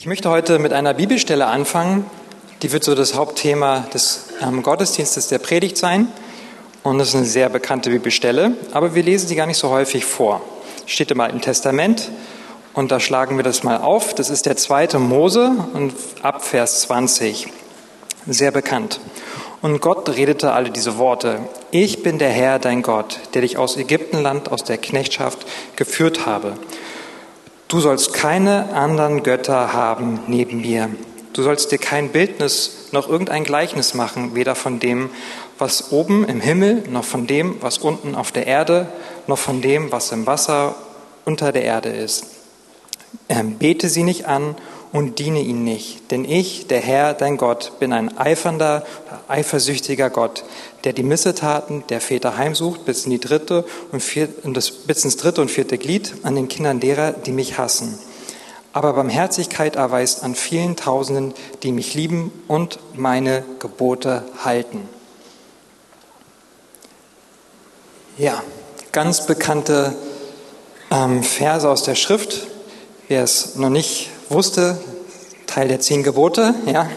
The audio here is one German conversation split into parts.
Ich möchte heute mit einer Bibelstelle anfangen. Die wird so das Hauptthema des ähm, Gottesdienstes der Predigt sein. Und das ist eine sehr bekannte Bibelstelle, aber wir lesen sie gar nicht so häufig vor. Steht im Alten Testament und da schlagen wir das mal auf. Das ist der zweite Mose und ab Vers 20. Sehr bekannt. Und Gott redete alle diese Worte. Ich bin der Herr, dein Gott, der dich aus Ägyptenland, aus der Knechtschaft geführt habe. Du sollst keine anderen Götter haben neben mir. Du sollst dir kein Bildnis noch irgendein Gleichnis machen, weder von dem, was oben im Himmel, noch von dem, was unten auf der Erde, noch von dem, was im Wasser unter der Erde ist. Ähm, bete sie nicht an und diene ihnen nicht. Denn ich, der Herr, dein Gott, bin ein eifernder, eifersüchtiger Gott, der die Missetaten der Väter heimsucht bis, in die dritte und vier, bis ins dritte und vierte Glied an den Kindern derer, die mich hassen. Aber Barmherzigkeit erweist an vielen Tausenden, die mich lieben und meine Gebote halten. Ja, ganz bekannte ähm, Verse aus der Schrift. Wer es noch nicht wusste, Teil der zehn Gebote, ja.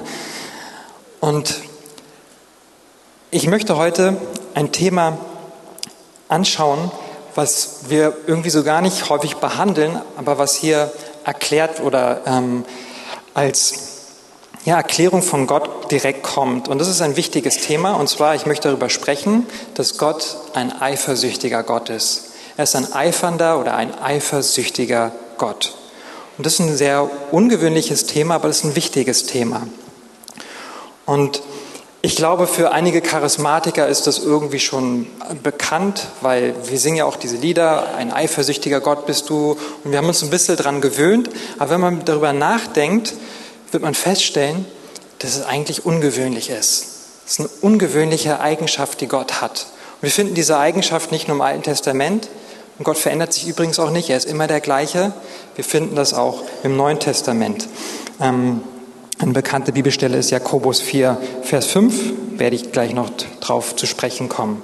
Und ich möchte heute ein Thema anschauen, was wir irgendwie so gar nicht häufig behandeln, aber was hier erklärt oder ähm, als ja, Erklärung von Gott direkt kommt. Und das ist ein wichtiges Thema. Und zwar, ich möchte darüber sprechen, dass Gott ein eifersüchtiger Gott ist. Er ist ein eifernder oder ein eifersüchtiger Gott. Und das ist ein sehr ungewöhnliches Thema, aber das ist ein wichtiges Thema. Und ich glaube, für einige Charismatiker ist das irgendwie schon bekannt, weil wir singen ja auch diese Lieder, ein eifersüchtiger Gott bist du, und wir haben uns ein bisschen daran gewöhnt. Aber wenn man darüber nachdenkt, wird man feststellen, dass es eigentlich ungewöhnlich ist. Es ist eine ungewöhnliche Eigenschaft, die Gott hat. Und wir finden diese Eigenschaft nicht nur im Alten Testament, und Gott verändert sich übrigens auch nicht, er ist immer der gleiche. Wir finden das auch im Neuen Testament. Ähm, eine bekannte Bibelstelle ist Jakobus 4, Vers 5, werde ich gleich noch drauf zu sprechen kommen.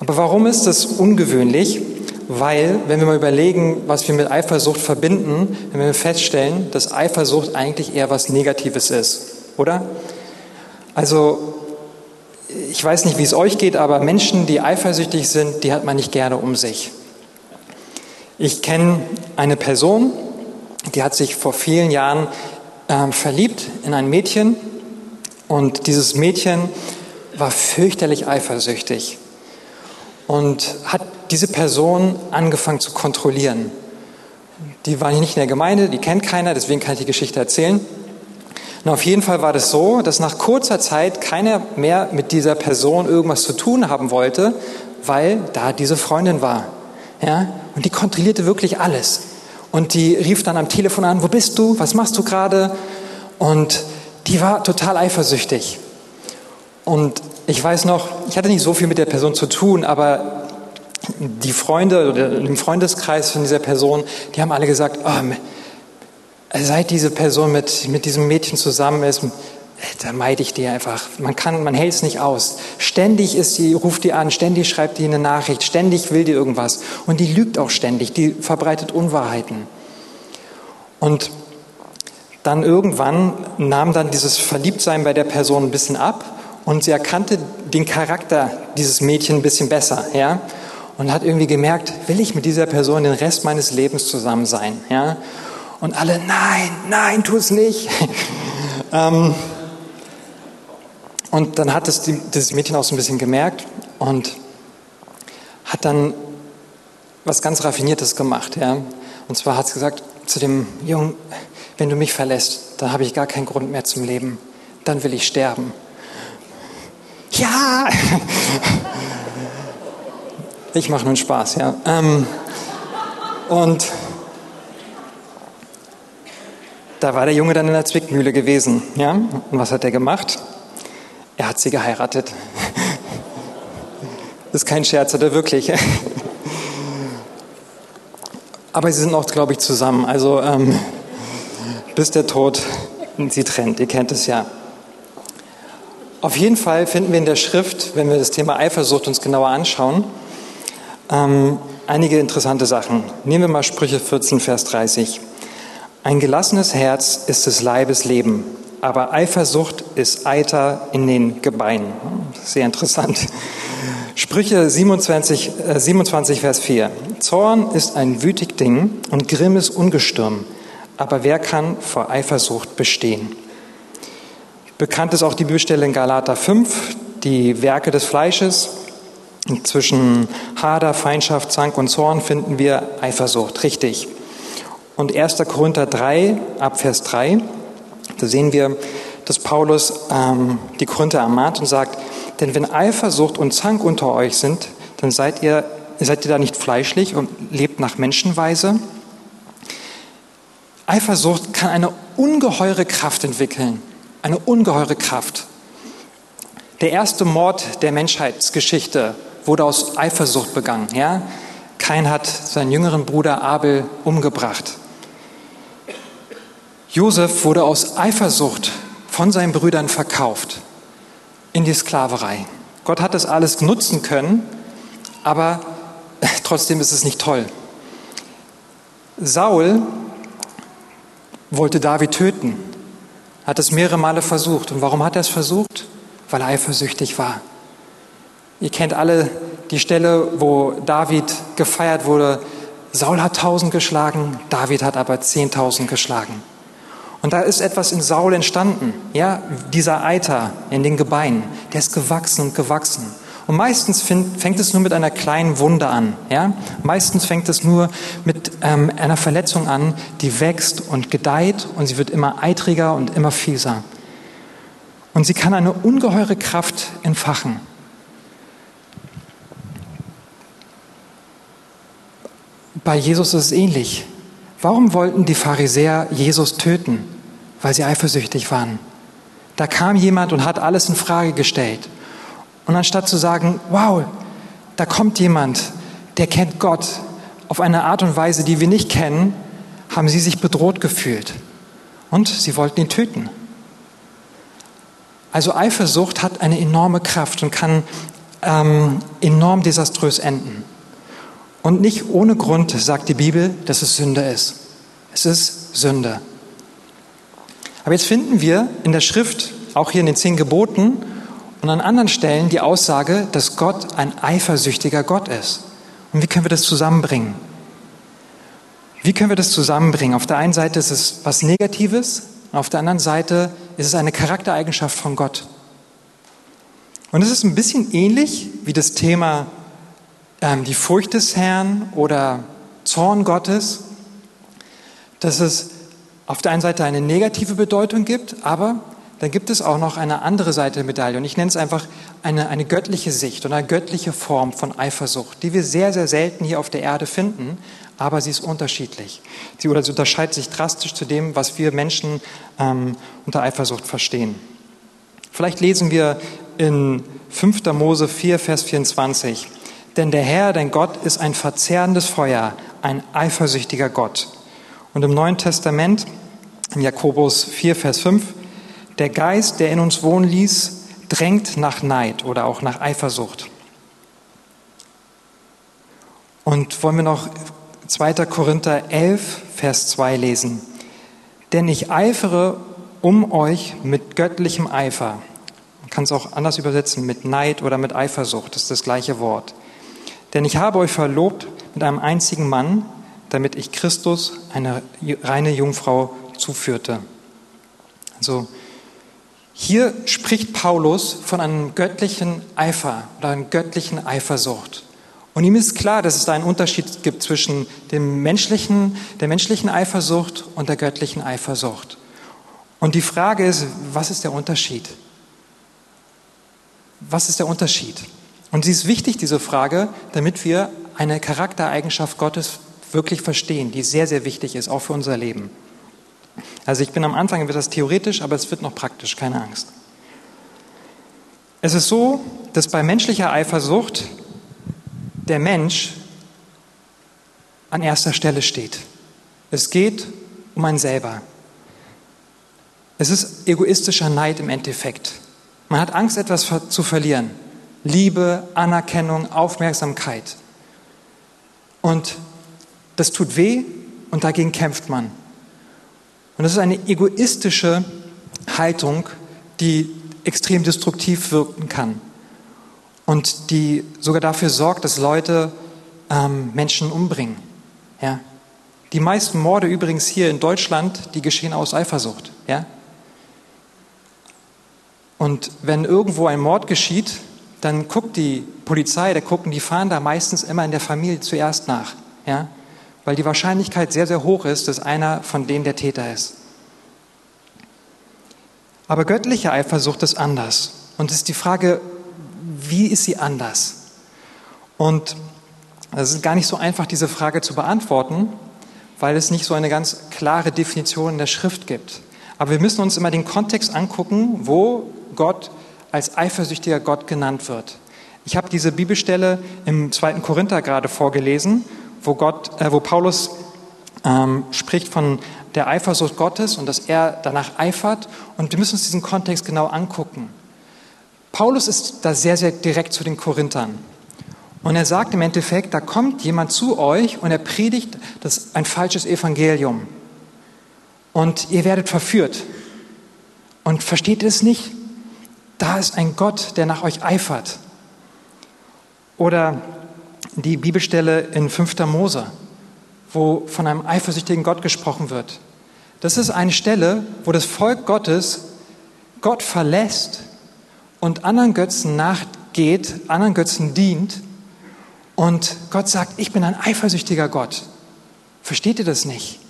Aber warum ist das ungewöhnlich? Weil, wenn wir mal überlegen, was wir mit Eifersucht verbinden, wenn wir feststellen, dass Eifersucht eigentlich eher was Negatives ist, oder? Also, ich weiß nicht, wie es euch geht, aber Menschen, die eifersüchtig sind, die hat man nicht gerne um sich. Ich kenne eine Person, die hat sich vor vielen Jahren äh, verliebt in ein Mädchen und dieses Mädchen war fürchterlich eifersüchtig und hat diese Person angefangen zu kontrollieren. Die war nicht in der Gemeinde, die kennt keiner, deswegen kann ich die Geschichte erzählen. Und auf jeden Fall war das so, dass nach kurzer Zeit keiner mehr mit dieser Person irgendwas zu tun haben wollte, weil da diese Freundin war. Ja? Und die kontrollierte wirklich alles. Und die rief dann am Telefon an, wo bist du? Was machst du gerade? Und die war total eifersüchtig. Und ich weiß noch, ich hatte nicht so viel mit der Person zu tun, aber die Freunde oder im Freundeskreis von dieser Person, die haben alle gesagt, oh, seit diese Person mit, mit diesem Mädchen zusammen ist, da meide ich die einfach. Man kann, man hält es nicht aus. Ständig ist sie, ruft die an, ständig schreibt die eine Nachricht, ständig will die irgendwas. Und die lügt auch ständig, die verbreitet Unwahrheiten. Und dann irgendwann nahm dann dieses Verliebtsein bei der Person ein bisschen ab und sie erkannte den Charakter dieses Mädchen ein bisschen besser, ja. Und hat irgendwie gemerkt, will ich mit dieser Person den Rest meines Lebens zusammen sein, ja. Und alle, nein, nein, tu es nicht. ähm, und dann hat das, das Mädchen auch so ein bisschen gemerkt und hat dann was ganz Raffiniertes gemacht. Ja? Und zwar hat sie gesagt zu dem Jungen, wenn du mich verlässt, dann habe ich gar keinen Grund mehr zum Leben. Dann will ich sterben. Ja! Ich mache einen Spaß, ja. Ähm, und da war der Junge dann in der Zwickmühle gewesen, ja. Und was hat er gemacht? Er hat sie geheiratet. Das ist kein Scherz, hat er wirklich. Aber sie sind auch, glaube ich, zusammen. Also ähm, bis der Tod sie trennt. Ihr kennt es ja. Auf jeden Fall finden wir in der Schrift, wenn wir das Thema Eifersucht uns genauer anschauen, ähm, einige interessante Sachen. Nehmen wir mal Sprüche 14, Vers 30. Ein gelassenes Herz ist des Leibes Leben, aber Eifersucht ist Eiter in den Gebeinen. Sehr interessant. Sprüche 27, äh 27, Vers 4. Zorn ist ein wütig Ding und Grimm ist ungestürm, aber wer kann vor Eifersucht bestehen? Bekannt ist auch die Bibelstelle in Galater 5, die Werke des Fleisches. Zwischen Hader, Feindschaft, Zank und Zorn finden wir Eifersucht, richtig. Und 1. Korinther 3, ab Vers 3, da sehen wir, dass Paulus ähm, die Korinther ermahnt und sagt, denn wenn Eifersucht und Zank unter euch sind, dann seid ihr, seid ihr da nicht fleischlich und lebt nach Menschenweise. Eifersucht kann eine ungeheure Kraft entwickeln, eine ungeheure Kraft. Der erste Mord der Menschheitsgeschichte wurde aus Eifersucht begangen. Ja? Kain hat seinen jüngeren Bruder Abel umgebracht. Josef wurde aus Eifersucht von seinen Brüdern verkauft in die Sklaverei. Gott hat das alles nutzen können, aber trotzdem ist es nicht toll. Saul wollte David töten, hat es mehrere Male versucht. Und warum hat er es versucht? Weil er eifersüchtig war. Ihr kennt alle die Stelle, wo David gefeiert wurde. Saul hat tausend geschlagen, David hat aber zehntausend geschlagen. Und da ist etwas in Saul entstanden, ja, dieser Eiter in den Gebeinen, der ist gewachsen und gewachsen. Und meistens fängt es nur mit einer kleinen Wunde an, ja. Meistens fängt es nur mit ähm, einer Verletzung an, die wächst und gedeiht und sie wird immer eitriger und immer fieser. Und sie kann eine ungeheure Kraft entfachen. Bei Jesus ist es ähnlich. Warum wollten die Pharisäer Jesus töten? Weil sie eifersüchtig waren. Da kam jemand und hat alles in Frage gestellt. Und anstatt zu sagen, wow, da kommt jemand, der kennt Gott auf eine Art und Weise, die wir nicht kennen, haben sie sich bedroht gefühlt. Und sie wollten ihn töten. Also Eifersucht hat eine enorme Kraft und kann ähm, enorm desaströs enden. Und nicht ohne Grund sagt die Bibel, dass es Sünde ist. Es ist Sünde. Aber jetzt finden wir in der Schrift, auch hier in den zehn Geboten und an anderen Stellen die Aussage, dass Gott ein eifersüchtiger Gott ist. Und wie können wir das zusammenbringen? Wie können wir das zusammenbringen? Auf der einen Seite ist es was Negatives, auf der anderen Seite ist es eine Charaktereigenschaft von Gott. Und es ist ein bisschen ähnlich wie das Thema ähm, die Furcht des Herrn oder Zorn Gottes, dass es auf der einen Seite eine negative Bedeutung gibt, aber dann gibt es auch noch eine andere Seite der Medaille. Und ich nenne es einfach eine, eine göttliche Sicht und eine göttliche Form von Eifersucht, die wir sehr, sehr selten hier auf der Erde finden, aber sie ist unterschiedlich. Sie, oder sie unterscheidet sich drastisch zu dem, was wir Menschen ähm, unter Eifersucht verstehen. Vielleicht lesen wir in 5. Mose 4, Vers 24. Denn der Herr, dein Gott, ist ein verzehrendes Feuer, ein eifersüchtiger Gott. Und im Neuen Testament, in Jakobus 4, Vers 5, der Geist, der in uns wohnen ließ, drängt nach Neid oder auch nach Eifersucht. Und wollen wir noch 2. Korinther 11, Vers 2 lesen. Denn ich eifere um euch mit göttlichem Eifer. Man kann es auch anders übersetzen, mit Neid oder mit Eifersucht, das ist das gleiche Wort. Denn ich habe euch verlobt mit einem einzigen Mann, damit ich Christus, eine reine Jungfrau, zuführte. Also hier spricht Paulus von einem göttlichen Eifer oder einer göttlichen Eifersucht. Und ihm ist klar, dass es da einen Unterschied gibt zwischen dem menschlichen, der menschlichen Eifersucht und der göttlichen Eifersucht. Und die Frage ist, was ist der Unterschied? Was ist der Unterschied? Und sie ist wichtig, diese Frage, damit wir eine Charaktereigenschaft Gottes wirklich verstehen, die sehr, sehr wichtig ist, auch für unser Leben. Also ich bin am Anfang, wird das theoretisch, aber es wird noch praktisch, keine Angst. Es ist so, dass bei menschlicher Eifersucht der Mensch an erster Stelle steht. Es geht um einen selber. Es ist egoistischer Neid im Endeffekt. Man hat Angst, etwas zu verlieren. Liebe, Anerkennung, Aufmerksamkeit. Und das tut weh und dagegen kämpft man. Und das ist eine egoistische Haltung, die extrem destruktiv wirken kann und die sogar dafür sorgt, dass Leute ähm, Menschen umbringen. Ja? Die meisten Morde übrigens hier in Deutschland, die geschehen aus Eifersucht. Ja? Und wenn irgendwo ein Mord geschieht, dann guckt die Polizei, da gucken die Fahnder meistens immer in der Familie zuerst nach. Ja? Weil die Wahrscheinlichkeit sehr, sehr hoch ist, dass einer von denen der Täter ist. Aber göttliche Eifersucht ist anders. Und es ist die Frage, wie ist sie anders? Und es ist gar nicht so einfach, diese Frage zu beantworten, weil es nicht so eine ganz klare Definition in der Schrift gibt. Aber wir müssen uns immer den Kontext angucken, wo Gott als eifersüchtiger Gott genannt wird. Ich habe diese Bibelstelle im zweiten Korinther gerade vorgelesen, wo, Gott, äh, wo Paulus ähm, spricht von der Eifersucht Gottes und dass er danach eifert. Und wir müssen uns diesen Kontext genau angucken. Paulus ist da sehr, sehr direkt zu den Korinthern. Und er sagt im Endeffekt, da kommt jemand zu euch und er predigt das ein falsches Evangelium. Und ihr werdet verführt. Und versteht es nicht? Da ist ein Gott, der nach euch eifert. Oder die Bibelstelle in 5. Mose, wo von einem eifersüchtigen Gott gesprochen wird. Das ist eine Stelle, wo das Volk Gottes Gott verlässt und anderen Götzen nachgeht, anderen Götzen dient und Gott sagt, ich bin ein eifersüchtiger Gott. Versteht ihr das nicht?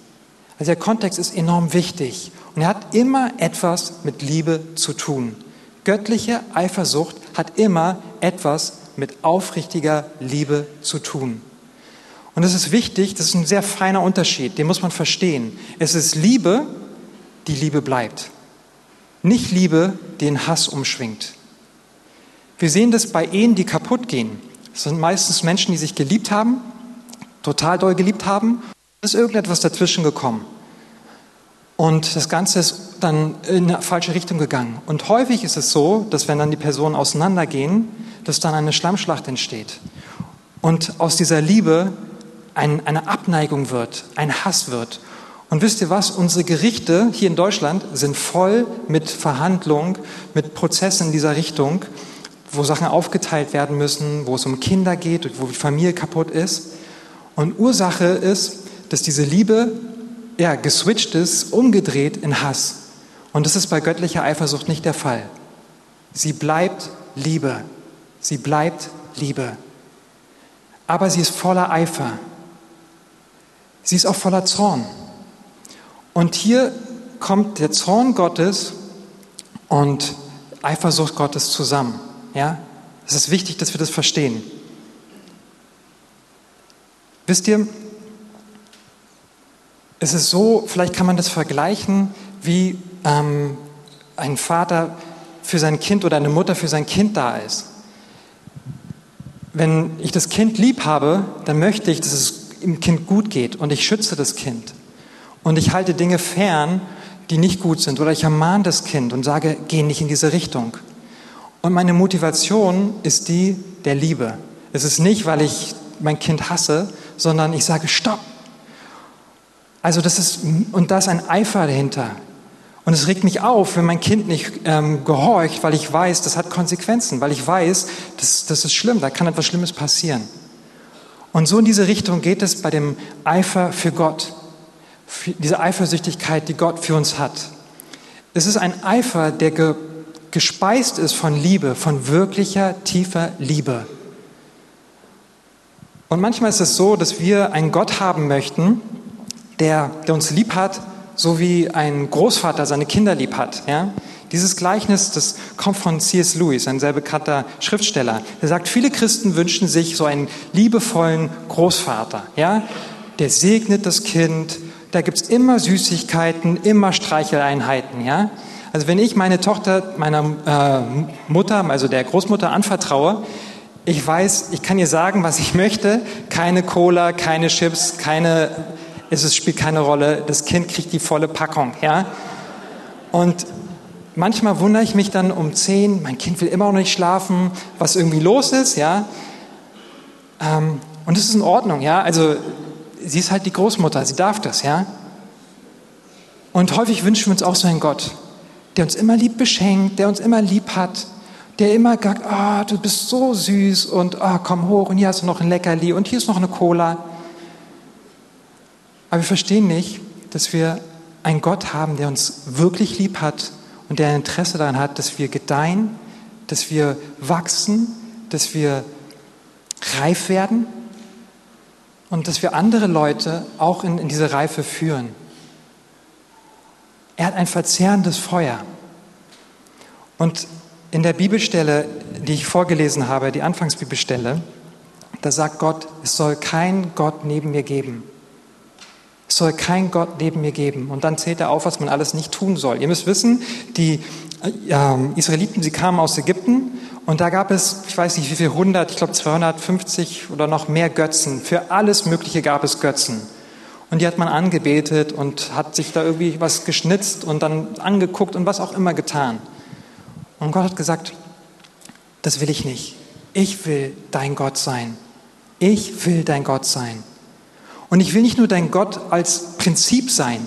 Also der Kontext ist enorm wichtig und er hat immer etwas mit Liebe zu tun. Göttliche Eifersucht hat immer etwas mit aufrichtiger Liebe zu tun. Und das ist wichtig, das ist ein sehr feiner Unterschied, den muss man verstehen. Es ist Liebe, die Liebe bleibt. Nicht Liebe, die den Hass umschwingt. Wir sehen das bei Ehen, die kaputt gehen. Das sind meistens Menschen, die sich geliebt haben, total doll geliebt haben. Es ist irgendetwas dazwischen gekommen. Und das Ganze ist dann in eine falsche Richtung gegangen. Und häufig ist es so, dass wenn dann die Personen auseinandergehen, dass dann eine Schlammschlacht entsteht. Und aus dieser Liebe ein, eine Abneigung wird, ein Hass wird. Und wisst ihr was? Unsere Gerichte hier in Deutschland sind voll mit Verhandlungen, mit Prozessen in dieser Richtung wo Sachen aufgeteilt werden müssen, wo es um Kinder geht, wo die Familie kaputt ist. Und Ursache ist, dass diese Liebe ja, geswitcht ist, umgedreht in Hass. Und das ist bei göttlicher Eifersucht nicht der Fall. Sie bleibt Liebe. Sie bleibt Liebe. Aber sie ist voller Eifer. Sie ist auch voller Zorn. Und hier kommt der Zorn Gottes und Eifersucht Gottes zusammen. Ja, es ist wichtig, dass wir das verstehen. Wisst ihr, es ist so, vielleicht kann man das vergleichen, wie ähm, ein Vater für sein Kind oder eine Mutter für sein Kind da ist. Wenn ich das Kind lieb habe, dann möchte ich, dass es dem Kind gut geht und ich schütze das Kind. Und ich halte Dinge fern, die nicht gut sind. Oder ich ermahne das Kind und sage, geh nicht in diese Richtung. Und meine Motivation ist die der Liebe. Es ist nicht, weil ich mein Kind hasse, sondern ich sage, stopp. Also das ist, und da ist ein Eifer dahinter. Und es regt mich auf, wenn mein Kind nicht ähm, gehorcht, weil ich weiß, das hat Konsequenzen, weil ich weiß, das, das ist schlimm, da kann etwas Schlimmes passieren. Und so in diese Richtung geht es bei dem Eifer für Gott, für diese Eifersüchtigkeit, die Gott für uns hat. Es ist ein Eifer, der gespeist ist von Liebe, von wirklicher, tiefer Liebe. Und manchmal ist es so, dass wir einen Gott haben möchten, der, der uns lieb hat, so wie ein Großvater seine Kinder lieb hat. Ja? Dieses Gleichnis, das kommt von C.S. Lewis, ein sehr bekannter Schriftsteller. Der sagt, viele Christen wünschen sich so einen liebevollen Großvater. Ja? Der segnet das Kind, da gibt es immer Süßigkeiten, immer Streicheleinheiten. Ja? Also wenn ich meine Tochter meiner äh, Mutter, also der Großmutter anvertraue, ich weiß, ich kann ihr sagen, was ich möchte. Keine Cola, keine Chips, keine, es spielt keine Rolle. Das Kind kriegt die volle Packung, ja. Und manchmal wundere ich mich dann um zehn, mein Kind will immer noch nicht schlafen, was irgendwie los ist, ja. Ähm, und es ist in Ordnung, ja. Also sie ist halt die Großmutter, sie darf das, ja. Und häufig wünschen wir uns auch so einen Gott, der uns immer lieb beschenkt, der uns immer lieb hat, der immer sagt, ah, du bist so süß und ah, komm hoch und hier hast du noch ein Leckerli und hier ist noch eine Cola. Aber wir verstehen nicht, dass wir einen Gott haben, der uns wirklich lieb hat und der ein Interesse daran hat, dass wir gedeihen, dass wir wachsen, dass wir reif werden und dass wir andere Leute auch in, in diese Reife führen. Er hat ein verzehrendes Feuer. Und in der Bibelstelle, die ich vorgelesen habe, die Anfangsbibelstelle, da sagt Gott, es soll kein Gott neben mir geben. Es soll kein Gott neben mir geben. Und dann zählt er auf, was man alles nicht tun soll. Ihr müsst wissen, die äh, Israeliten, sie kamen aus Ägypten und da gab es, ich weiß nicht wie viel, 100, ich glaube 250 oder noch mehr Götzen. Für alles Mögliche gab es Götzen. Und die hat man angebetet und hat sich da irgendwie was geschnitzt und dann angeguckt und was auch immer getan. Und Gott hat gesagt, das will ich nicht. Ich will dein Gott sein. Ich will dein Gott sein. Und ich will nicht nur dein Gott als Prinzip sein,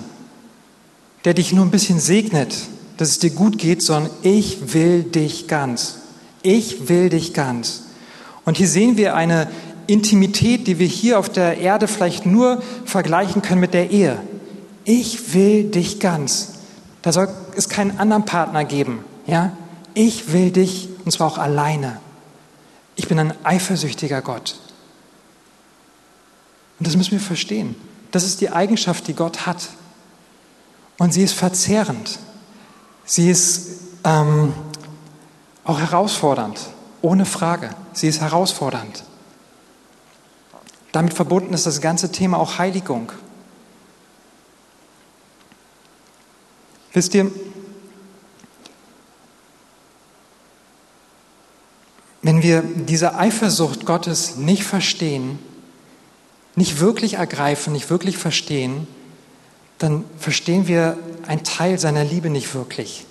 der dich nur ein bisschen segnet, dass es dir gut geht, sondern ich will dich ganz. Ich will dich ganz. Und hier sehen wir eine Intimität, die wir hier auf der Erde vielleicht nur vergleichen können mit der Ehe. Ich will dich ganz. Da soll es keinen anderen Partner geben. Ja? Ich will dich und zwar auch alleine. Ich bin ein eifersüchtiger Gott. Und das müssen wir verstehen. Das ist die Eigenschaft, die Gott hat. Und sie ist verzehrend. Sie ist ähm, auch herausfordernd, ohne Frage. Sie ist herausfordernd. Damit verbunden ist das ganze Thema auch Heiligung. Wisst ihr, wenn wir diese Eifersucht Gottes nicht verstehen, nicht wirklich ergreifen, nicht wirklich verstehen, dann verstehen wir einen Teil seiner Liebe nicht wirklich.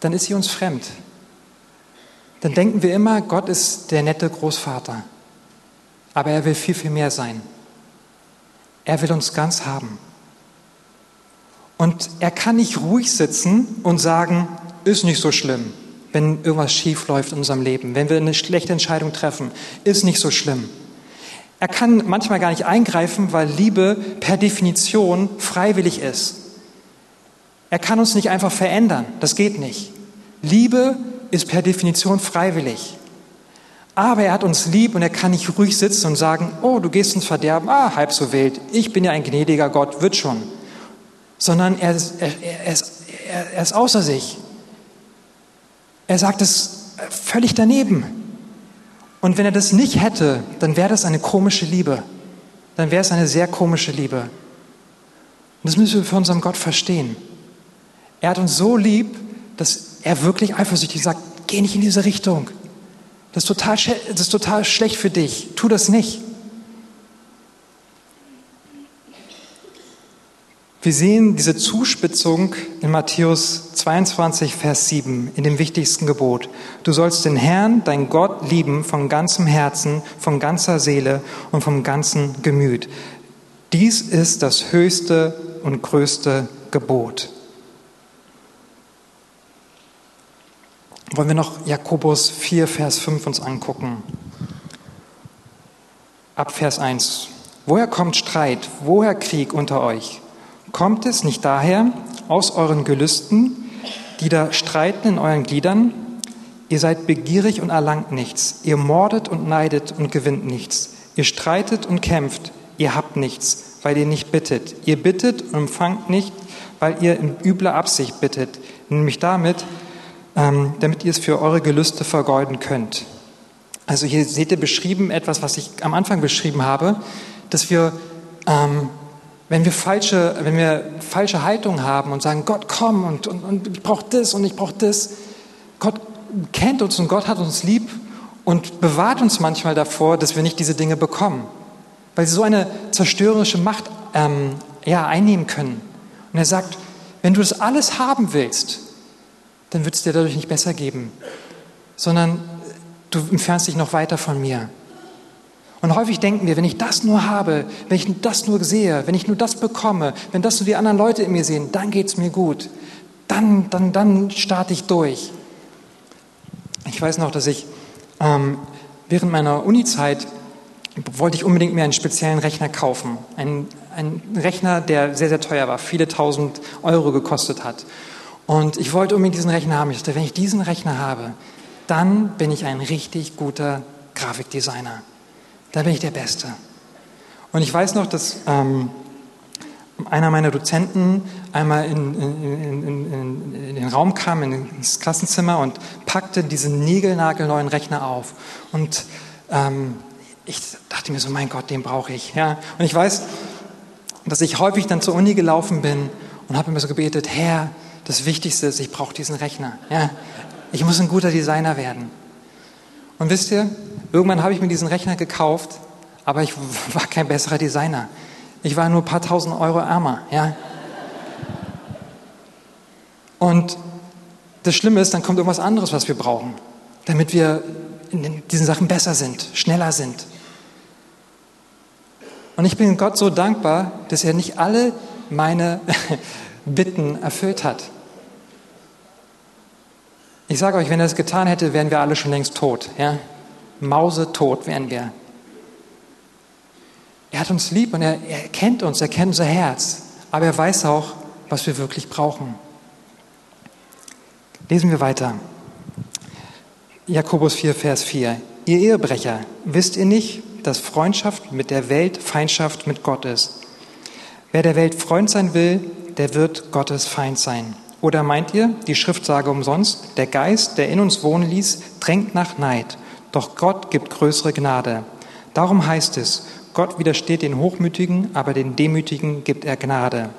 Dann ist sie uns fremd. Dann denken wir immer, Gott ist der nette Großvater. Aber er will viel, viel mehr sein. Er will uns ganz haben. Und er kann nicht ruhig sitzen und sagen, ist nicht so schlimm, wenn irgendwas schief läuft in unserem Leben, wenn wir eine schlechte Entscheidung treffen, ist nicht so schlimm. Er kann manchmal gar nicht eingreifen, weil Liebe per Definition freiwillig ist. Er kann uns nicht einfach verändern, das geht nicht. Liebe ist per Definition freiwillig. Aber er hat uns lieb und er kann nicht ruhig sitzen und sagen, oh, du gehst ins Verderben, ah, halb so wild, ich bin ja ein gnädiger Gott, wird schon. Sondern er, er, er, ist, er ist außer sich. Er sagt es völlig daneben. Und wenn er das nicht hätte, dann wäre das eine komische Liebe. Dann wäre es eine sehr komische Liebe. Und das müssen wir für unseren Gott verstehen. Er hat uns so lieb, dass er wirklich eifersüchtig sagt, geh nicht in diese Richtung. Das ist total, das ist total schlecht für dich. Tu das nicht. Wir sehen diese Zuspitzung in Matthäus 22, Vers 7, in dem wichtigsten Gebot. Du sollst den Herrn, dein Gott, lieben von ganzem Herzen, von ganzer Seele und vom ganzen Gemüt. Dies ist das höchste und größte Gebot. wollen wir noch Jakobus 4, Vers 5 uns angucken. Ab Vers 1. Woher kommt Streit? Woher Krieg unter euch? Kommt es nicht daher aus euren Gelüsten, die da streiten in euren Gliedern? Ihr seid begierig und erlangt nichts. Ihr mordet und neidet und gewinnt nichts. Ihr streitet und kämpft. Ihr habt nichts, weil ihr nicht bittet. Ihr bittet und empfangt nicht, weil ihr in übler Absicht bittet, nämlich damit, ähm, damit ihr es für eure Gelüste vergeuden könnt. Also hier seht ihr beschrieben etwas, was ich am Anfang beschrieben habe, dass wir, ähm, wenn wir falsche, wenn wir falsche Haltung haben und sagen, Gott komm und, und, und ich brauche das und ich brauche das, Gott kennt uns und Gott hat uns lieb und bewahrt uns manchmal davor, dass wir nicht diese Dinge bekommen, weil sie so eine zerstörerische Macht ähm, ja, einnehmen können. Und er sagt, wenn du das alles haben willst, dann wird es dir dadurch nicht besser geben, sondern du entfernst dich noch weiter von mir. Und häufig denken wir, wenn ich das nur habe, wenn ich das nur sehe, wenn ich nur das bekomme, wenn das nur die anderen Leute in mir sehen, dann geht es mir gut. Dann, dann, dann starte ich durch. Ich weiß noch, dass ich ähm, während meiner Uni-Zeit wollte ich unbedingt mir einen speziellen Rechner kaufen. Ein, ein Rechner, der sehr, sehr teuer war, viele tausend Euro gekostet hat. Und ich wollte unbedingt diesen Rechner haben. Ich dachte, wenn ich diesen Rechner habe, dann bin ich ein richtig guter Grafikdesigner. Dann bin ich der Beste. Und ich weiß noch, dass ähm, einer meiner Dozenten einmal in, in, in, in, den Raum kam, ins Klassenzimmer und packte diesen niegelnagelneuen Rechner auf. Und ähm, ich dachte mir so, mein Gott, den brauche ich. Ja? Und ich weiß, dass ich häufig dann zur Uni gelaufen bin und habe mir so gebetet, Herr, das Wichtigste ist, ich brauche diesen Rechner. Ja? Ich muss ein guter Designer werden. Und wisst ihr, irgendwann habe ich mir diesen Rechner gekauft, aber ich war kein besserer Designer. Ich war nur ein paar tausend Euro ärmer. Ja? Und das Schlimme ist, dann kommt irgendwas anderes, was wir brauchen, damit wir in diesen Sachen besser sind, schneller sind. Und ich bin Gott so dankbar, dass er nicht alle meine Bitten erfüllt hat. Ich sage euch, wenn er es getan hätte, wären wir alle schon längst tot. Ja? Mausetot wären wir. Er hat uns lieb und er, er kennt uns, er kennt unser Herz. Aber er weiß auch, was wir wirklich brauchen. Lesen wir weiter. Jakobus 4, Vers 4. Ihr Ehebrecher, wisst ihr nicht, dass Freundschaft mit der Welt Feindschaft mit Gott ist? Wer der Welt Freund sein will, der wird Gottes Feind sein. Oder meint ihr, die Schrift sage umsonst, der Geist, der in uns wohnen ließ, drängt nach Neid, doch Gott gibt größere Gnade. Darum heißt es, Gott widersteht den Hochmütigen, aber den Demütigen gibt er Gnade.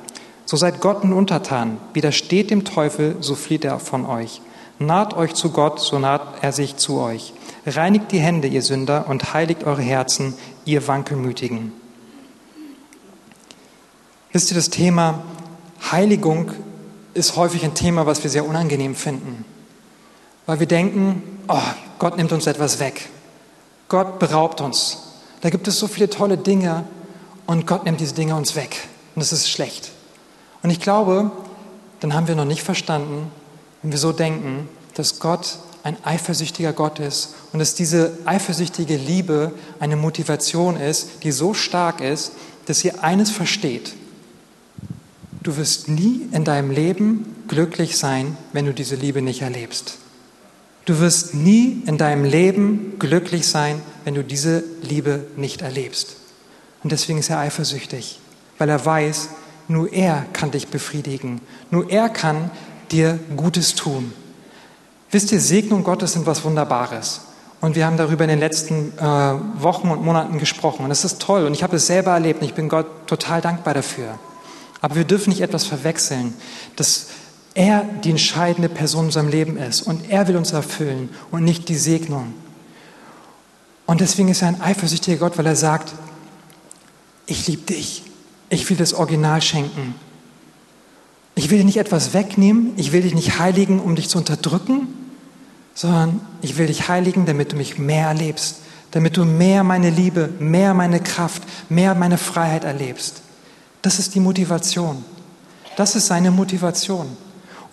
So seid Gott nun untertan, widersteht dem Teufel, so flieht er von euch. Naht euch zu Gott, so naht er sich zu euch. Reinigt die Hände, ihr Sünder, und heiligt eure Herzen, ihr Wankelmütigen. Wisst ihr, das Thema Heiligung ist häufig ein Thema, was wir sehr unangenehm finden. Weil wir denken, oh, Gott nimmt uns etwas weg. Gott beraubt uns. Da gibt es so viele tolle Dinge und Gott nimmt diese Dinge uns weg. Und das ist schlecht. Und ich glaube, dann haben wir noch nicht verstanden, wenn wir so denken, dass Gott ein eifersüchtiger Gott ist und dass diese eifersüchtige Liebe eine Motivation ist, die so stark ist, dass ihr eines versteht. Du wirst nie in deinem Leben glücklich sein, wenn du diese Liebe nicht erlebst. Du wirst nie in deinem Leben glücklich sein, wenn du diese Liebe nicht erlebst. Und deswegen ist er eifersüchtig, weil er weiß, nur er kann dich befriedigen. Nur er kann dir Gutes tun. Wisst ihr, Segnung Gottes sind was Wunderbares. Und wir haben darüber in den letzten äh, Wochen und Monaten gesprochen. Und das ist toll. Und ich habe es selber erlebt und ich bin Gott total dankbar dafür. Aber wir dürfen nicht etwas verwechseln, dass er die entscheidende Person in unserem Leben ist und er will uns erfüllen und nicht die Segnung. Und deswegen ist er ein eifersüchtiger Gott, weil er sagt, ich liebe dich, ich will das Original schenken ich will dir nicht etwas wegnehmen, ich will dich nicht heiligen, um dich zu unterdrücken, sondern ich will dich heiligen, damit du mich mehr erlebst, damit du mehr meine Liebe, mehr meine Kraft, mehr meine Freiheit erlebst. Das ist die Motivation. Das ist seine Motivation.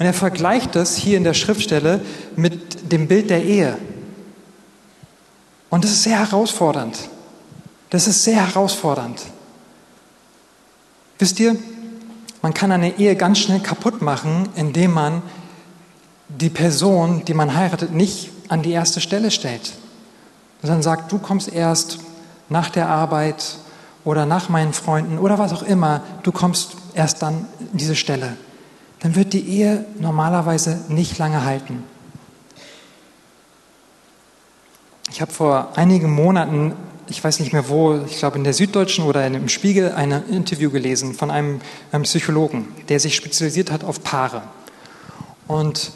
Und er vergleicht das hier in der Schriftstelle mit dem Bild der Ehe. Und das ist sehr herausfordernd. Das ist sehr herausfordernd. Wisst ihr, man kann eine Ehe ganz schnell kaputt machen, indem man die Person, die man heiratet, nicht an die erste Stelle stellt, sondern sagt, du kommst erst nach der Arbeit oder nach meinen Freunden oder was auch immer, du kommst erst dann in diese Stelle. Dann wird die Ehe normalerweise nicht lange halten. Ich habe vor einigen Monaten ich weiß nicht mehr wo, ich glaube in der Süddeutschen oder im Spiegel, ein Interview gelesen von einem, einem Psychologen, der sich spezialisiert hat auf Paare. Und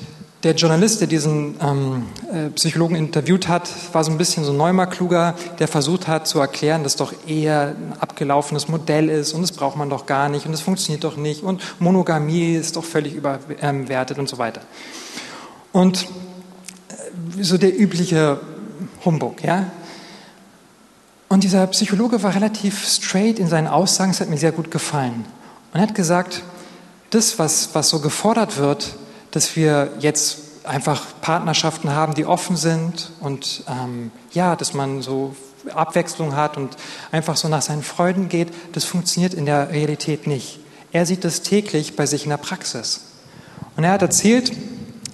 der Journalist, der diesen ähm, äh, Psychologen interviewt hat, war so ein bisschen so ein neumer Kluger, der versucht hat zu erklären, dass doch eher ein abgelaufenes Modell ist und das braucht man doch gar nicht und es funktioniert doch nicht und Monogamie ist doch völlig überwertet und so weiter. Und äh, so der übliche Humbug, ja. Und dieser Psychologe war relativ straight in seinen Aussagen, es hat mir sehr gut gefallen. Und er hat gesagt, das, was, was so gefordert wird, dass wir jetzt einfach Partnerschaften haben, die offen sind und ähm, ja, dass man so Abwechslung hat und einfach so nach seinen Freuden geht, das funktioniert in der Realität nicht. Er sieht das täglich bei sich in der Praxis. Und er hat erzählt,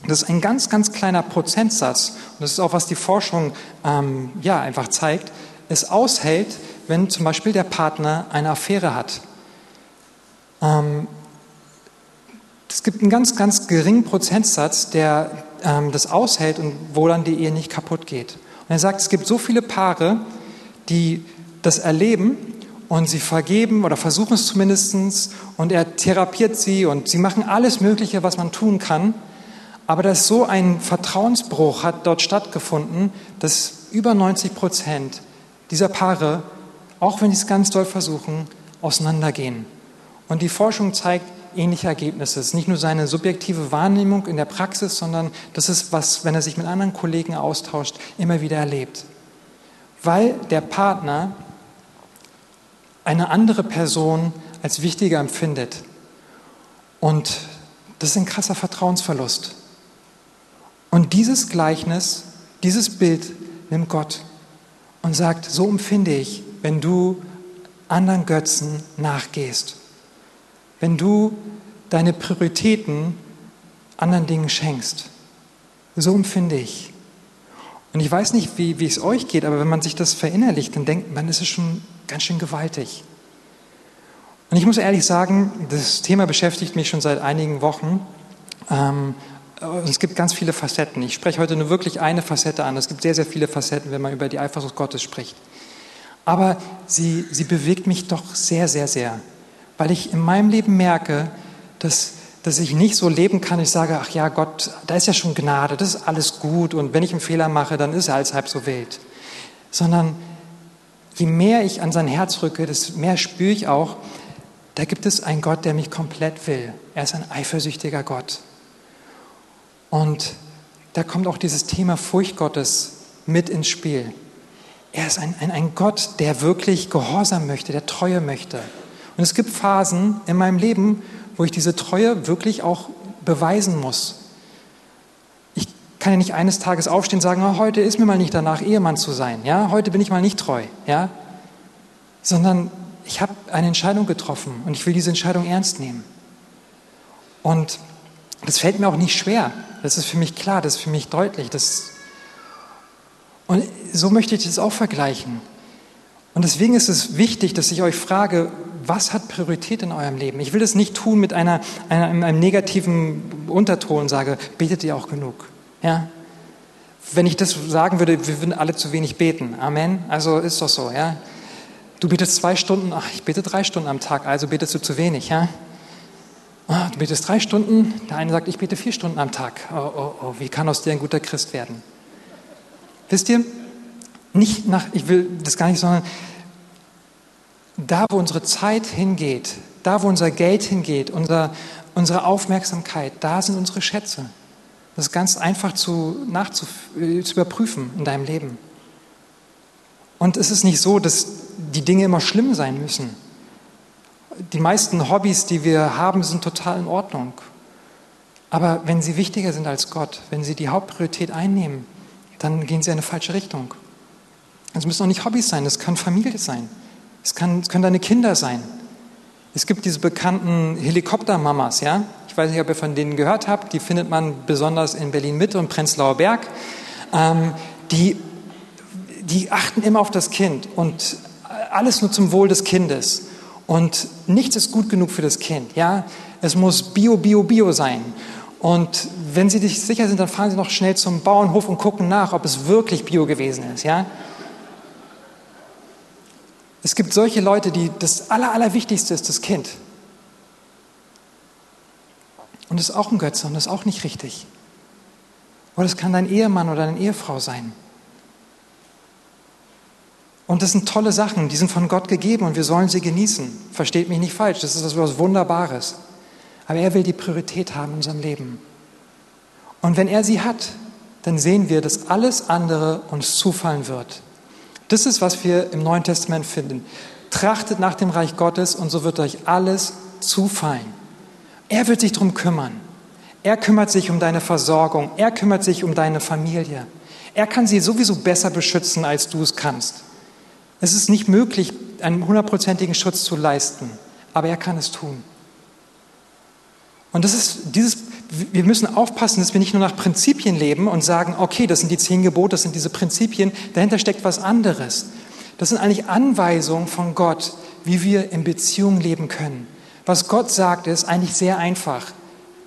dass ein ganz, ganz kleiner Prozentsatz, und das ist auch, was die Forschung ähm, ja, einfach zeigt, es aushält, wenn zum Beispiel der Partner eine Affäre hat. Ähm, es gibt einen ganz, ganz geringen Prozentsatz, der ähm, das aushält und wo dann die Ehe nicht kaputt geht. Und er sagt, es gibt so viele Paare, die das erleben und sie vergeben oder versuchen es zumindest und er therapiert sie und sie machen alles Mögliche, was man tun kann. Aber dass so ein Vertrauensbruch hat dort stattgefunden, dass über 90 Prozent dieser Paare, auch wenn sie es ganz doll versuchen, auseinandergehen. Und die Forschung zeigt ähnliche Ergebnisse. Es ist nicht nur seine subjektive Wahrnehmung in der Praxis, sondern das ist was, wenn er sich mit anderen Kollegen austauscht, immer wieder erlebt. Weil der Partner eine andere Person als wichtiger empfindet. Und das ist ein krasser Vertrauensverlust. Und dieses Gleichnis, dieses Bild nimmt Gott und sagt, so empfinde ich, wenn du anderen Götzen nachgehst, wenn du deine Prioritäten anderen Dingen schenkst. So empfinde ich. Und ich weiß nicht, wie, wie es euch geht, aber wenn man sich das verinnerlicht, dann denkt man, es ist schon ganz schön gewaltig. Und ich muss ehrlich sagen, das Thema beschäftigt mich schon seit einigen Wochen. Ähm, es gibt ganz viele Facetten. Ich spreche heute nur wirklich eine Facette an. Es gibt sehr, sehr viele Facetten, wenn man über die Eifersucht Gottes spricht. Aber sie, sie bewegt mich doch sehr, sehr, sehr, weil ich in meinem Leben merke, dass, dass ich nicht so leben kann, ich sage, ach ja, Gott, da ist ja schon Gnade, das ist alles gut und wenn ich einen Fehler mache, dann ist er alles halb so wild. Sondern je mehr ich an sein Herz rücke, desto mehr spüre ich auch, da gibt es einen Gott, der mich komplett will. Er ist ein eifersüchtiger Gott. Und da kommt auch dieses Thema Furcht Gottes mit ins Spiel. Er ist ein, ein, ein Gott, der wirklich Gehorsam möchte, der Treue möchte. Und es gibt Phasen in meinem Leben, wo ich diese Treue wirklich auch beweisen muss. Ich kann ja nicht eines Tages aufstehen und sagen, oh, heute ist mir mal nicht danach, Ehemann zu sein. Ja? Heute bin ich mal nicht treu. Ja? Sondern ich habe eine Entscheidung getroffen und ich will diese Entscheidung ernst nehmen. Und das fällt mir auch nicht schwer. Das ist für mich klar, das ist für mich deutlich. Das und so möchte ich das auch vergleichen. Und deswegen ist es wichtig, dass ich euch frage, was hat Priorität in eurem Leben? Ich will das nicht tun mit einer, einer, einem negativen Unterton sage, betet ihr auch genug? Ja? Wenn ich das sagen würde, wir würden alle zu wenig beten. Amen. Also ist doch so, ja. Du betest zwei Stunden, ach, ich bete drei Stunden am Tag, also betest du zu wenig, ja. Ah, du betest drei Stunden, der eine sagt, ich bete vier Stunden am Tag. Oh, oh, oh, wie kann aus dir ein guter Christ werden? Wisst ihr, nicht nach, ich will das gar nicht, sondern da, wo unsere Zeit hingeht, da, wo unser Geld hingeht, unser, unsere Aufmerksamkeit, da sind unsere Schätze. Das ist ganz einfach zu, äh, zu überprüfen in deinem Leben. Und es ist nicht so, dass die Dinge immer schlimm sein müssen. Die meisten Hobbys, die wir haben, sind total in Ordnung. Aber wenn sie wichtiger sind als Gott, wenn sie die Hauptpriorität einnehmen, dann gehen sie in eine falsche Richtung. Es müssen auch nicht Hobbys sein, es kann Familie sein. Es, kann, es können deine Kinder sein. Es gibt diese bekannten Helikoptermamas, ja? Ich weiß nicht, ob ihr von denen gehört habt. Die findet man besonders in Berlin-Mitte und Prenzlauer Berg. Ähm, die, die achten immer auf das Kind und alles nur zum Wohl des Kindes. Und nichts ist gut genug für das Kind, ja? Es muss Bio, Bio, Bio sein. Und wenn Sie sich sicher sind, dann fahren Sie noch schnell zum Bauernhof und gucken nach, ob es wirklich Bio gewesen ist, ja? Es gibt solche Leute, die das Aller, Allerwichtigste ist das Kind. Und das ist auch ein Götze und das ist auch nicht richtig. Oder es kann dein Ehemann oder deine Ehefrau sein. Und das sind tolle Sachen, die sind von Gott gegeben und wir sollen sie genießen. Versteht mich nicht falsch, das ist etwas Wunderbares. Aber er will die Priorität haben in unserem Leben. Und wenn er sie hat, dann sehen wir, dass alles andere uns zufallen wird Das ist, was wir im Neuen Testament finden. Trachtet nach dem Reich Gottes und so wird euch alles zufallen. Er wird sich darum kümmern. Er kümmert sich um deine Versorgung. Er kümmert sich um deine Familie. Er kann sie sowieso besser beschützen, als du es kannst. Es ist nicht möglich, einen hundertprozentigen Schutz zu leisten, aber er kann es tun. Und das ist dieses, wir müssen aufpassen, dass wir nicht nur nach Prinzipien leben und sagen, okay, das sind die zehn Gebote, das sind diese Prinzipien, dahinter steckt was anderes. Das sind eigentlich Anweisungen von Gott, wie wir in Beziehung leben können. Was Gott sagt, ist eigentlich sehr einfach.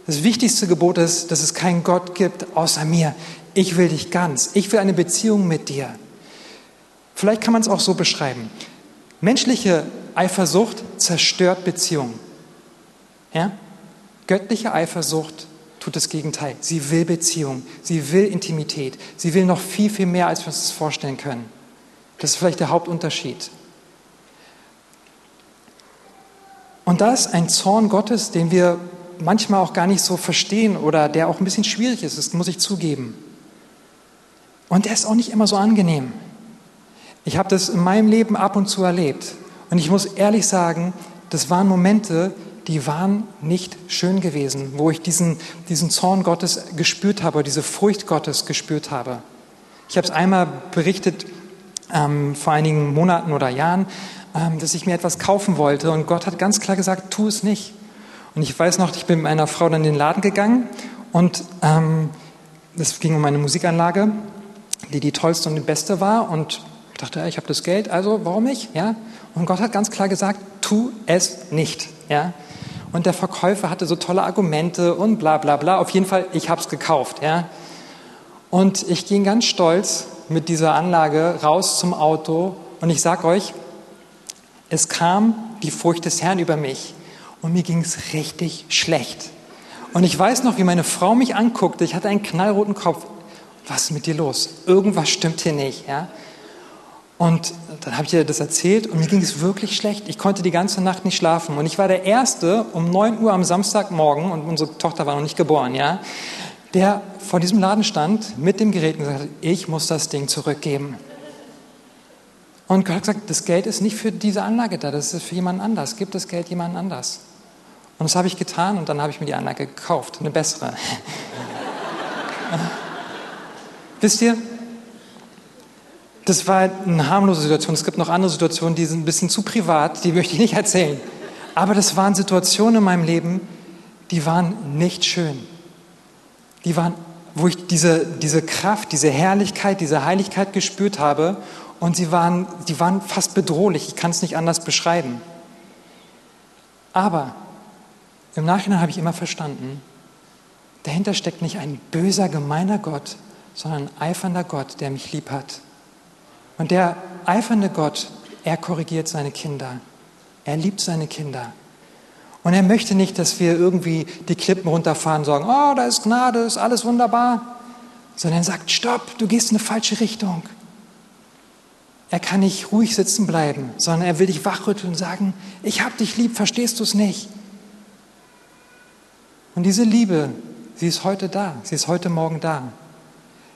Das wichtigste Gebot ist, dass es keinen Gott gibt außer mir. Ich will dich ganz. Ich will eine Beziehung mit dir. Vielleicht kann man es auch so beschreiben. Menschliche Eifersucht zerstört Beziehungen. Ja? Göttliche Eifersucht tut das Gegenteil. Sie will Beziehung, sie will Intimität, sie will noch viel, viel mehr, als wir uns das vorstellen können. Das ist vielleicht der Hauptunterschied. Und da ist ein Zorn Gottes, den wir manchmal auch gar nicht so verstehen oder der auch ein bisschen schwierig ist, das muss ich zugeben. Und der ist auch nicht immer so angenehm. Ich habe das in meinem Leben ab und zu erlebt. Und ich muss ehrlich sagen, das waren Momente, die waren nicht schön gewesen, wo ich diesen, diesen Zorn Gottes gespürt habe, diese Furcht Gottes gespürt habe. Ich habe es einmal berichtet ähm, vor einigen Monaten oder Jahren, ähm, dass ich mir etwas kaufen wollte und Gott hat ganz klar gesagt, tu es nicht. Und ich weiß noch, ich bin mit meiner Frau dann in den Laden gegangen und ähm, es ging um eine Musikanlage, die die tollste und die beste war und ich dachte, ich habe das Geld, also warum nicht? Ja? Und Gott hat ganz klar gesagt, tu es nicht. Ja? Und der Verkäufer hatte so tolle Argumente und bla bla bla. Auf jeden Fall, ich habe es gekauft. Ja? Und ich ging ganz stolz mit dieser Anlage raus zum Auto und ich sage euch, es kam die Furcht des Herrn über mich und mir ging es richtig schlecht. Und ich weiß noch, wie meine Frau mich anguckte. Ich hatte einen knallroten Kopf. Was ist mit dir los? Irgendwas stimmt hier nicht. Ja? Und dann habe ich ihr das erzählt und mir ging es wirklich schlecht. Ich konnte die ganze Nacht nicht schlafen. Und ich war der Erste um 9 Uhr am Samstagmorgen, und unsere Tochter war noch nicht geboren, ja, der vor diesem Laden stand mit dem Gerät und gesagt hat, ich muss das Ding zurückgeben. Und Gott hat gesagt, das Geld ist nicht für diese Anlage da, das ist für jemand anders. Gib das Geld jemand anders. Und das habe ich getan und dann habe ich mir die Anlage gekauft, eine bessere. Wisst ihr, das war eine harmlose Situation. Es gibt noch andere Situationen, die sind ein bisschen zu privat, die möchte ich nicht erzählen. Aber das waren Situationen in meinem Leben, die waren nicht schön. Die waren, wo ich diese, diese Kraft, diese Herrlichkeit, diese Heiligkeit gespürt habe und sie waren, die waren fast bedrohlich. Ich kann es nicht anders beschreiben. Aber im Nachhinein habe ich immer verstanden, dahinter steckt nicht ein böser, gemeiner Gott, sondern ein eifernder Gott, der mich lieb hat. Und der eifernde Gott, er korrigiert seine Kinder. Er liebt seine Kinder. Und er möchte nicht, dass wir irgendwie die Klippen runterfahren und sagen, oh, da ist Gnade, ist alles wunderbar. Sondern er sagt, stopp, du gehst in eine falsche Richtung. Er kann nicht ruhig sitzen bleiben, sondern er will dich wachrütteln und sagen, ich hab dich lieb, verstehst du es nicht? Und diese Liebe, sie ist heute da, sie ist heute Morgen da.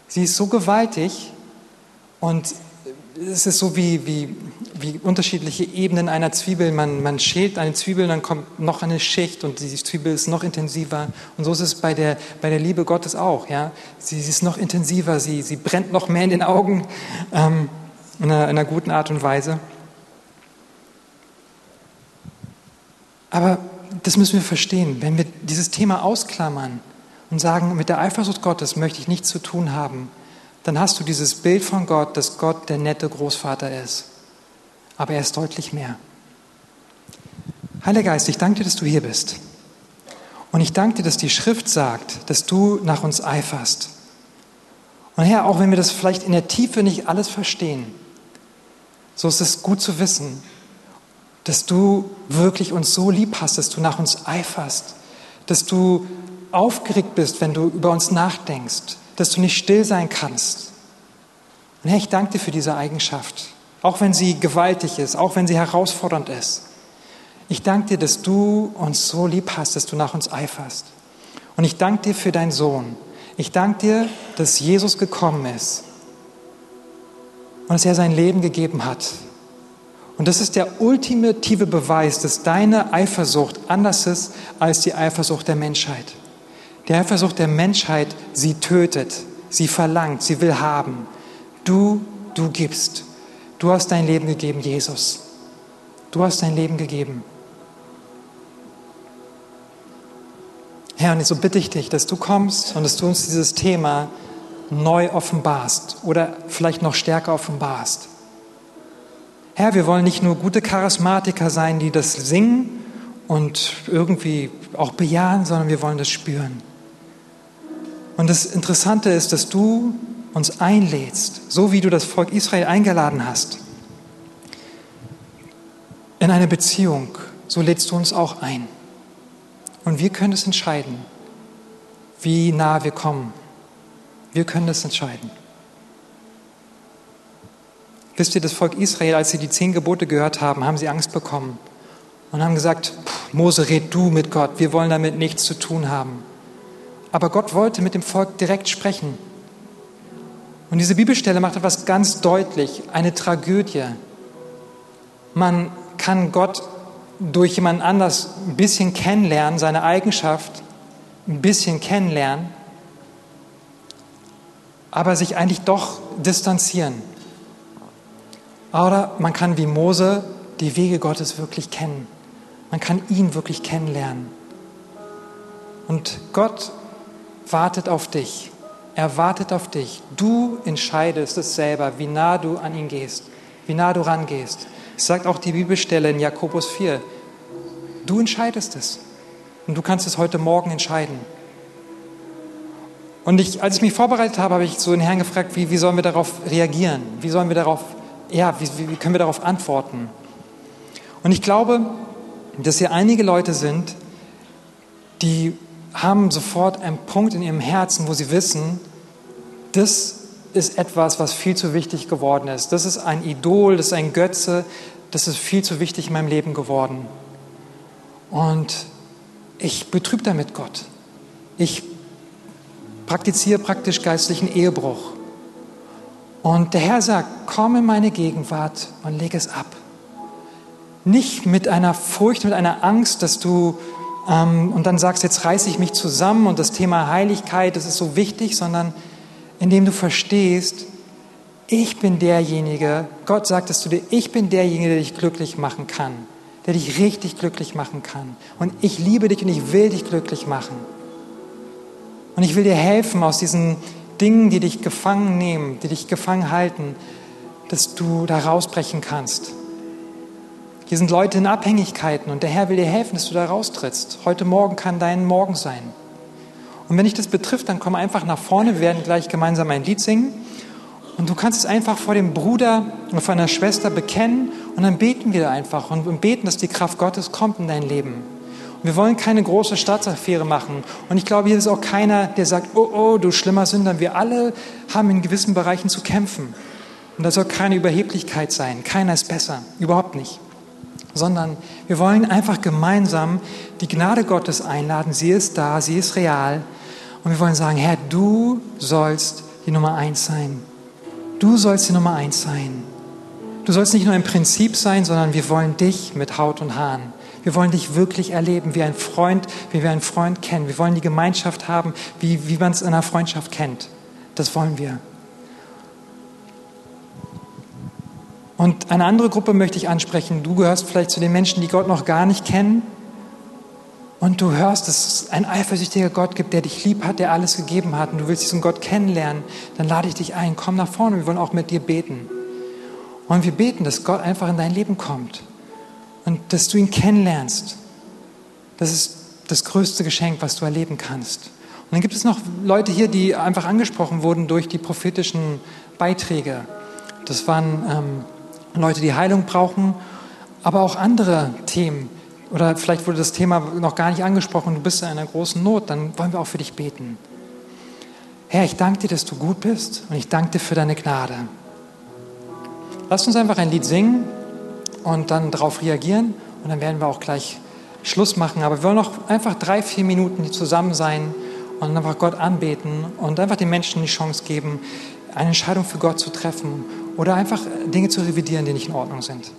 Sie ist so gewaltig und es ist so wie, wie, wie unterschiedliche Ebenen einer Zwiebel. Man, man schält eine Zwiebel, dann kommt noch eine Schicht und die Zwiebel ist noch intensiver. Und so ist es bei der, bei der Liebe Gottes auch. Ja? Sie, sie ist noch intensiver, sie, sie brennt noch mehr in den Augen ähm, in, einer, in einer guten Art und Weise. Aber das müssen wir verstehen. Wenn wir dieses Thema ausklammern und sagen, mit der Eifersucht Gottes möchte ich nichts zu tun haben, dann hast du dieses Bild von Gott, dass Gott der nette Großvater ist. Aber er ist deutlich mehr. Heiliger Geist, ich danke dir, dass du hier bist. Und ich danke dir, dass die Schrift sagt, dass du nach uns eiferst. Und Herr, auch wenn wir das vielleicht in der Tiefe nicht alles verstehen, so ist es gut zu wissen, dass du wirklich uns so lieb hast, dass du nach uns eiferst, dass du aufgeregt bist, wenn du über uns nachdenkst, dass du nicht still sein kannst. Und Herr, ich danke dir für diese Eigenschaft, auch wenn sie gewaltig ist, auch wenn sie herausfordernd ist. Ich danke dir, dass du uns so lieb hast, dass du nach uns eiferst. Und ich danke dir für deinen Sohn. Ich danke dir, dass Jesus gekommen ist, und dass er sein Leben gegeben hat. Und das ist der ultimative Beweis, dass deine Eifersucht anders ist als die Eifersucht der Menschheit. Die Eifersucht der Menschheit, sie tötet, sie verlangt, sie will haben. Du, du gibst. Du hast dein Leben gegeben, Jesus. Du hast dein Leben gegeben. Herr, und so bitte ich dich, dass du kommst und dass du uns dieses Thema neu offenbarst oder vielleicht noch stärker offenbarst. Herr, wir wollen nicht nur gute Charismatiker sein, die das singen und irgendwie auch bejahen, sondern wir wollen das spüren. Und das Interessante ist, dass du uns einlädst, so wie du das Volk Israel eingeladen hast, in eine Beziehung, so lädst du uns auch ein. Und wir können es entscheiden, wie nah wir kommen. Wir können es entscheiden. Wisst ihr, das Volk Israel, als sie die zehn Gebote gehört haben, haben sie Angst bekommen und haben gesagt, Mose, red du mit Gott, wir wollen damit nichts zu tun haben. Aber Gott wollte mit dem Volk direkt sprechen. Und diese Bibelstelle macht etwas ganz deutlich, eine Tragödie. Man kann Gott durch jemand anders ein bisschen kennenlernen, seine Eigenschaft ein bisschen kennenlernen, aber sich eigentlich doch distanzieren. Oder man kann wie Mose die Wege Gottes wirklich kennen. Man kann ihn wirklich kennenlernen. Und Gott wartet auf dich. Er wartet auf dich. Du entscheidest es selber, wie nah du an ihn gehst, wie nah du rangehst. Es sagt auch die Bibelstelle in Jakobus 4. Du entscheidest es. Und du kannst es heute Morgen entscheiden. Und ich, als ich mich vorbereitet habe, habe ich so den Herrn gefragt, wie, wie sollen wir darauf reagieren? Wie sollen wir darauf, ja, wie, wie können wir darauf antworten? Und ich glaube, dass hier einige Leute sind, die haben sofort einen Punkt in ihrem Herzen, wo sie wissen, das ist etwas, was viel zu wichtig geworden ist. Das ist ein Idol, das ist ein Götze, das ist viel zu wichtig in meinem Leben geworden. Und ich betrübe damit Gott. Ich praktiziere praktisch geistlichen Ehebruch. Und der Herr sagt, komm in meine Gegenwart und leg es ab. Nicht mit einer Furcht, mit einer Angst, dass du und dann sagst, jetzt reiße ich mich zusammen und das Thema Heiligkeit, das ist so wichtig, sondern indem du verstehst, ich bin derjenige, Gott sagt es zu dir, ich bin derjenige, der dich glücklich machen kann, der dich richtig glücklich machen kann. Und ich liebe dich und ich will dich glücklich machen. Und ich will dir helfen aus diesen Dingen, die dich gefangen nehmen, die dich gefangen halten, dass du da rausbrechen kannst. Hier sind Leute in Abhängigkeiten und der Herr will dir helfen, dass du da raustrittst. Heute Morgen kann dein Morgen sein. Und wenn dich das betrifft, dann komm einfach nach vorne. Wir werden gleich gemeinsam ein Lied singen. Und du kannst es einfach vor dem Bruder oder vor einer Schwester bekennen und dann beten wir einfach und beten, dass die Kraft Gottes kommt in dein Leben. Und wir wollen keine große Staatsaffäre machen. Und ich glaube, hier ist auch keiner, der sagt, oh, oh, du schlimmer Sünder. Wir alle haben in gewissen Bereichen zu kämpfen. Und da soll keine Überheblichkeit sein. Keiner ist besser. Überhaupt nicht sondern wir wollen einfach gemeinsam die Gnade Gottes einladen. Sie ist da, sie ist real. Und wir wollen sagen, Herr, du sollst die Nummer eins sein. Du sollst die Nummer eins sein. Du sollst nicht nur ein Prinzip sein, sondern wir wollen dich mit Haut und Haaren. Wir wollen dich wirklich erleben, wie ein Freund, wie wir einen Freund kennen. Wir wollen die Gemeinschaft haben, wie, wie man es in einer Freundschaft kennt. Das wollen wir. Und eine andere Gruppe möchte ich ansprechen. Du gehörst vielleicht zu den Menschen, die Gott noch gar nicht kennen. Und du hörst, dass es einen eifersüchtiger Gott gibt, der dich lieb hat, der alles gegeben hat. Und du willst diesen Gott kennenlernen. Dann lade ich dich ein. Komm nach vorne. Wir wollen auch mit dir beten. Und wir beten, dass Gott einfach in dein Leben kommt. Und dass du ihn kennenlernst. Das ist das größte Geschenk, was du erleben kannst. Und dann gibt es noch Leute hier, die einfach angesprochen wurden durch die prophetischen Beiträge. Das waren ähm, Leute, die Heilung brauchen, aber auch andere Themen. Oder vielleicht wurde das Thema noch gar nicht angesprochen, du bist in einer großen Not, dann wollen wir auch für dich beten. Herr, ich danke dir, dass du gut bist und ich danke dir für deine Gnade. Lass uns einfach ein Lied singen und dann darauf reagieren und dann werden wir auch gleich Schluss machen. Aber wir wollen noch einfach drei, vier Minuten zusammen sein und einfach Gott anbeten und einfach den Menschen die Chance geben, eine Entscheidung für Gott zu treffen oder einfach Dinge zu revidieren, die nicht in Ordnung sind.